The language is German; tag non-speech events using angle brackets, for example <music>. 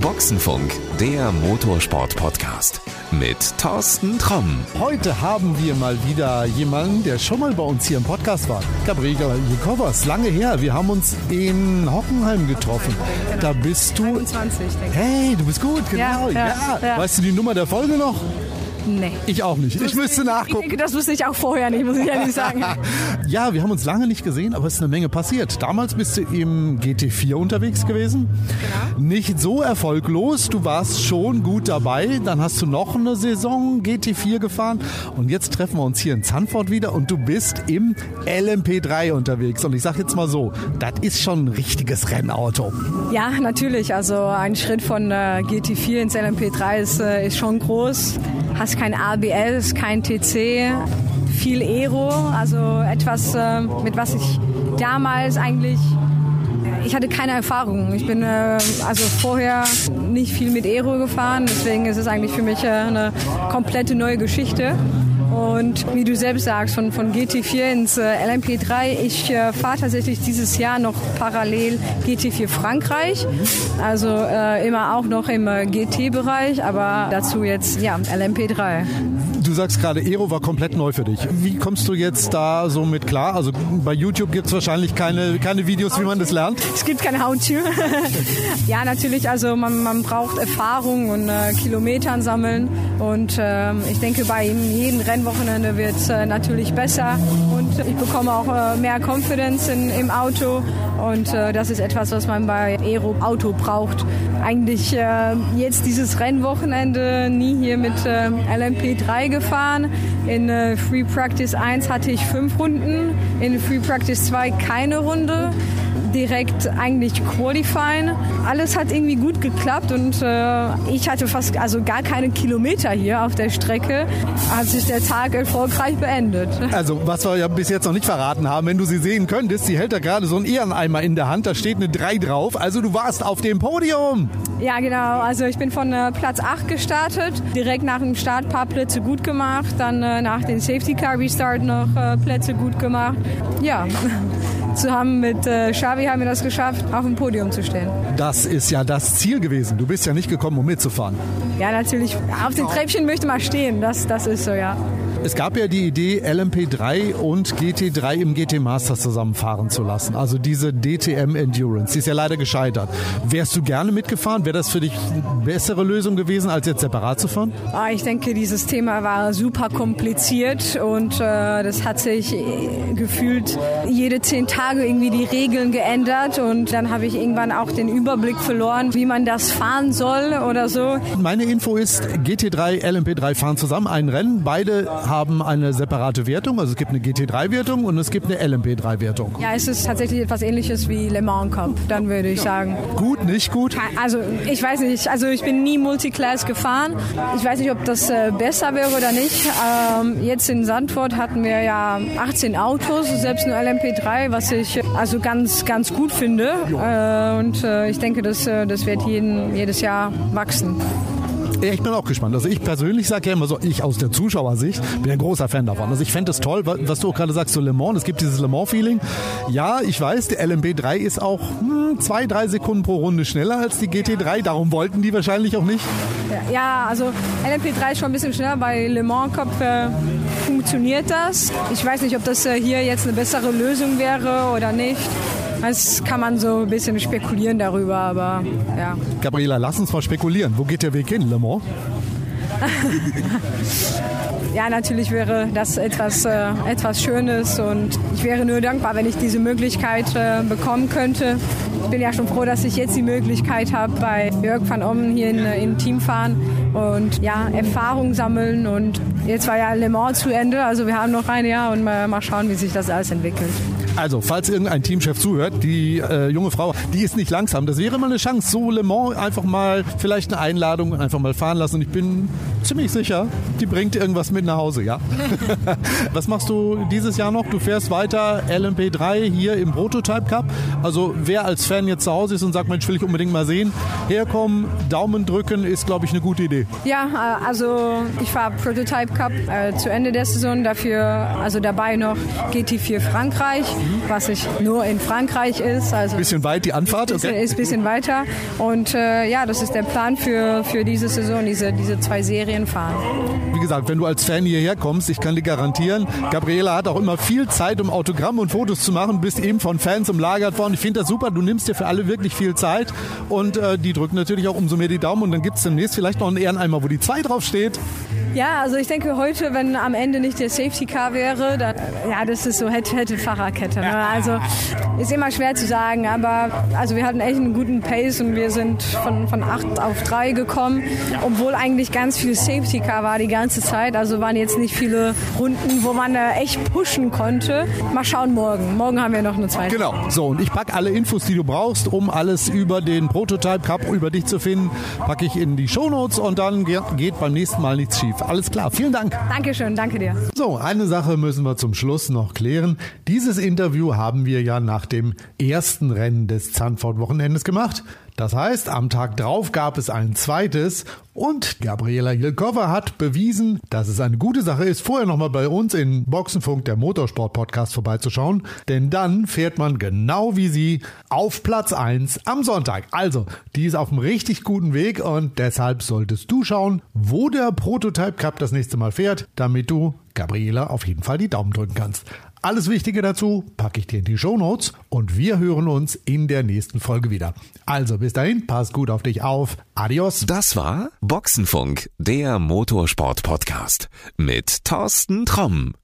Boxenfunk, der Motorsport-Podcast mit Thorsten Tromm. Heute haben wir mal wieder jemanden, der schon mal bei uns hier im Podcast war. Gabriela Jekovas, lange her. Wir haben uns in Hockenheim getroffen. Da bist du. 21, denke ich. Hey, du bist gut, genau. Ja, ja, ja. Weißt du die Nummer der Folge noch? Nee. Ich auch nicht. Ich müsste Ich nachgucken. denke, das wusste ich auch vorher nicht, muss ich ehrlich sagen. <laughs> Ja, wir haben uns lange nicht gesehen, aber es ist eine Menge passiert. Damals bist du im GT4 unterwegs gewesen. Genau. Nicht so erfolglos. Du warst schon gut dabei. Dann hast du noch eine Saison GT4 gefahren. Und jetzt treffen wir uns hier in Zandvoort wieder und du bist im LMP3 unterwegs. Und ich sag jetzt mal so, das ist schon ein richtiges Rennauto. Ja, natürlich. Also ein Schritt von äh, GT4 ins LMP3 ist, äh, ist schon groß. Hast kein ABS, kein TC, viel Aero. Also etwas, äh, mit was ich damals eigentlich ich hatte keine Erfahrung. Ich bin äh, also vorher nicht viel mit Aero gefahren, deswegen ist es eigentlich für mich äh, eine komplette neue Geschichte. Und wie du selbst sagst, von, von GT4 ins äh, LMP3, ich äh, fahre tatsächlich dieses Jahr noch parallel GT4 Frankreich. Also äh, immer auch noch im äh, GT-Bereich, aber dazu jetzt ja LMP3. Du sagst gerade, Aero war komplett neu für dich. Wie kommst du jetzt da so mit klar? Also bei YouTube gibt es wahrscheinlich keine, keine Videos, wie man das lernt. Es gibt keine How-To. <laughs> ja, natürlich, also man, man braucht Erfahrung und äh, Kilometern sammeln. Und ähm, ich denke, bei jedem Rennwochenende wird es äh, natürlich besser. Und ich bekomme auch äh, mehr Confidence in, im Auto. Und äh, das ist etwas, was man bei Aero Auto braucht. Eigentlich jetzt dieses Rennwochenende nie hier mit äh, LMP3 gefahren. In Free Practice 1 hatte ich fünf Runden, in Free Practice 2 keine Runde direkt eigentlich qualifying. Alles hat irgendwie gut geklappt und äh, ich hatte fast also gar keine Kilometer hier auf der Strecke, hat sich der Tag erfolgreich beendet. Also, was wir ja bis jetzt noch nicht verraten haben, wenn du sie sehen könntest, sie hält da gerade so einen Ehreneimer in der Hand, da steht eine 3 drauf. Also, du warst auf dem Podium. Ja, genau. Also ich bin von äh, Platz 8 gestartet, direkt nach dem Start ein paar Plätze gut gemacht, dann äh, nach dem Safety Car Restart noch äh, Plätze gut gemacht. Ja, <laughs> zusammen mit äh, Xavi haben wir das geschafft, auf dem Podium zu stehen. Das ist ja das Ziel gewesen. Du bist ja nicht gekommen, um mitzufahren. Ja, natürlich. Auf den Treppchen möchte man stehen. Das, das ist so, ja. Es gab ja die Idee, LMP3 und GT3 im GT Masters zusammenfahren zu lassen. Also diese DTM Endurance. Die ist ja leider gescheitert. Wärst du gerne mitgefahren? Wäre das für dich eine bessere Lösung gewesen, als jetzt separat zu fahren? Ah, Ich denke, dieses Thema war super kompliziert und äh, das hat sich äh, gefühlt jede zehn Tage irgendwie die Regeln geändert und dann habe ich irgendwann auch den Überblick verloren, wie man das fahren soll oder so. Meine Info ist, GT3, LMP3 fahren zusammen ein Rennen. Beide haben eine separate Wertung. Also es gibt eine GT3-Wertung und es gibt eine LMP3-Wertung. Ja, es ist tatsächlich etwas ähnliches wie Le Mans Cup, dann würde ich sagen. Gut, nicht gut? Also ich weiß nicht, also ich bin nie Multiclass gefahren. Ich weiß nicht, ob das äh, besser wäre oder nicht. Ähm, jetzt in Sandford hatten wir ja 18 Autos, selbst ein LMP3, was ich äh, also ganz, ganz gut finde. Äh, und äh, ich denke, das, das wird jeden, jedes Jahr wachsen. Ich bin auch gespannt. Also ich persönlich sage ja immer so, ich aus der Zuschauersicht bin ein großer Fan davon. Also ich fände es toll, wa- was du auch gerade sagst, so Le Mans, es gibt dieses Le Mans-Feeling. Ja, ich weiß, der LMP3 ist auch hm, zwei, drei Sekunden pro Runde schneller als die GT3. Darum wollten die wahrscheinlich auch nicht. Ja, Ja, also LMP3 ist schon ein bisschen schneller. Bei Le Mans Cup äh, funktioniert das. Ich weiß nicht, ob das äh, hier jetzt eine bessere Lösung wäre oder nicht. Das kann man so ein bisschen spekulieren darüber, aber ja. Gabriela, lass uns mal spekulieren. Wo geht der Weg hin, Le Mans? <laughs> Ja, natürlich wäre das etwas, äh, etwas Schönes und ich wäre nur dankbar, wenn ich diese Möglichkeit äh, bekommen könnte. Ich bin ja schon froh, dass ich jetzt die Möglichkeit habe, bei Jörg van Ommen hier in, äh, im Team fahren und ja, Erfahrung sammeln und jetzt war ja Le Mans zu Ende, also wir haben noch ein Jahr und mal, mal schauen, wie sich das alles entwickelt. Also, falls irgendein Teamchef zuhört, die äh, junge Frau, die ist nicht langsam. Das wäre mal eine Chance. So Le Mans einfach mal vielleicht eine Einladung einfach mal fahren lassen. Und ich bin ziemlich sicher, die bringt irgendwas mit nach Hause, ja? <laughs> Was machst du dieses Jahr noch? Du fährst weiter LMP3 hier im Prototype Cup. Also, wer als Fan jetzt zu Hause ist und sagt, Mensch, will ich unbedingt mal sehen, herkommen, Daumen drücken, ist, glaube ich, eine gute Idee. Ja, äh, also ich fahre Prototype Cup äh, zu Ende der Saison, dafür also dabei noch GT4 Frankreich was ich nur in Frankreich ist. Also bisschen weit die Anfahrt. Ist ein bisschen weiter. Und äh, ja, das ist der Plan für, für diese Saison, diese, diese zwei Serien fahren. Wie gesagt, wenn du als Fan hierher kommst, ich kann dir garantieren, Gabriela hat auch immer viel Zeit, um Autogramme und Fotos zu machen, bist eben von Fans umlagert worden. Ich finde das super, du nimmst dir für alle wirklich viel Zeit und äh, die drücken natürlich auch umso mehr die Daumen und dann gibt es demnächst vielleicht noch einen Ehreneimer, wo die 2 drauf steht. Ja, also ich denke heute, wenn am Ende nicht der Safety Car wäre, dann, ja, das ist so hätte, hätte Fahrerkette. Ne? Also ist immer schwer zu sagen, aber also wir hatten echt einen guten Pace und wir sind von, von 8 auf 3 gekommen, obwohl eigentlich ganz viel Safety Car war die ganze Zeit. Also waren jetzt nicht viele Runden, wo man äh, echt pushen konnte. Mal schauen morgen. Morgen haben wir noch eine zweite. Genau. So, und ich packe alle Infos, die du brauchst, um alles über den Prototype Cup, über dich zu finden, packe ich in die Shownotes und dann geht beim nächsten Mal nichts schief. Alles klar, vielen Dank. Dankeschön, danke dir. So, eine Sache müssen wir zum Schluss noch klären. Dieses Interview haben wir ja nach dem ersten Rennen des Zandvoort-Wochenendes gemacht. Das heißt, am Tag drauf gab es ein zweites und Gabriela Hilkova hat bewiesen, dass es eine gute Sache ist, vorher nochmal bei uns in Boxenfunk, der Motorsport-Podcast, vorbeizuschauen. Denn dann fährt man genau wie sie auf Platz 1 am Sonntag. Also, die ist auf einem richtig guten Weg und deshalb solltest du schauen, wo der Prototype Cup das nächste Mal fährt, damit du Gabriela auf jeden Fall die Daumen drücken kannst. Alles Wichtige dazu packe ich dir in die Show Notes und wir hören uns in der nächsten Folge wieder. Also bis dahin, pass gut auf dich auf. Adios. Das war Boxenfunk, der Motorsport-Podcast mit Thorsten Tromm.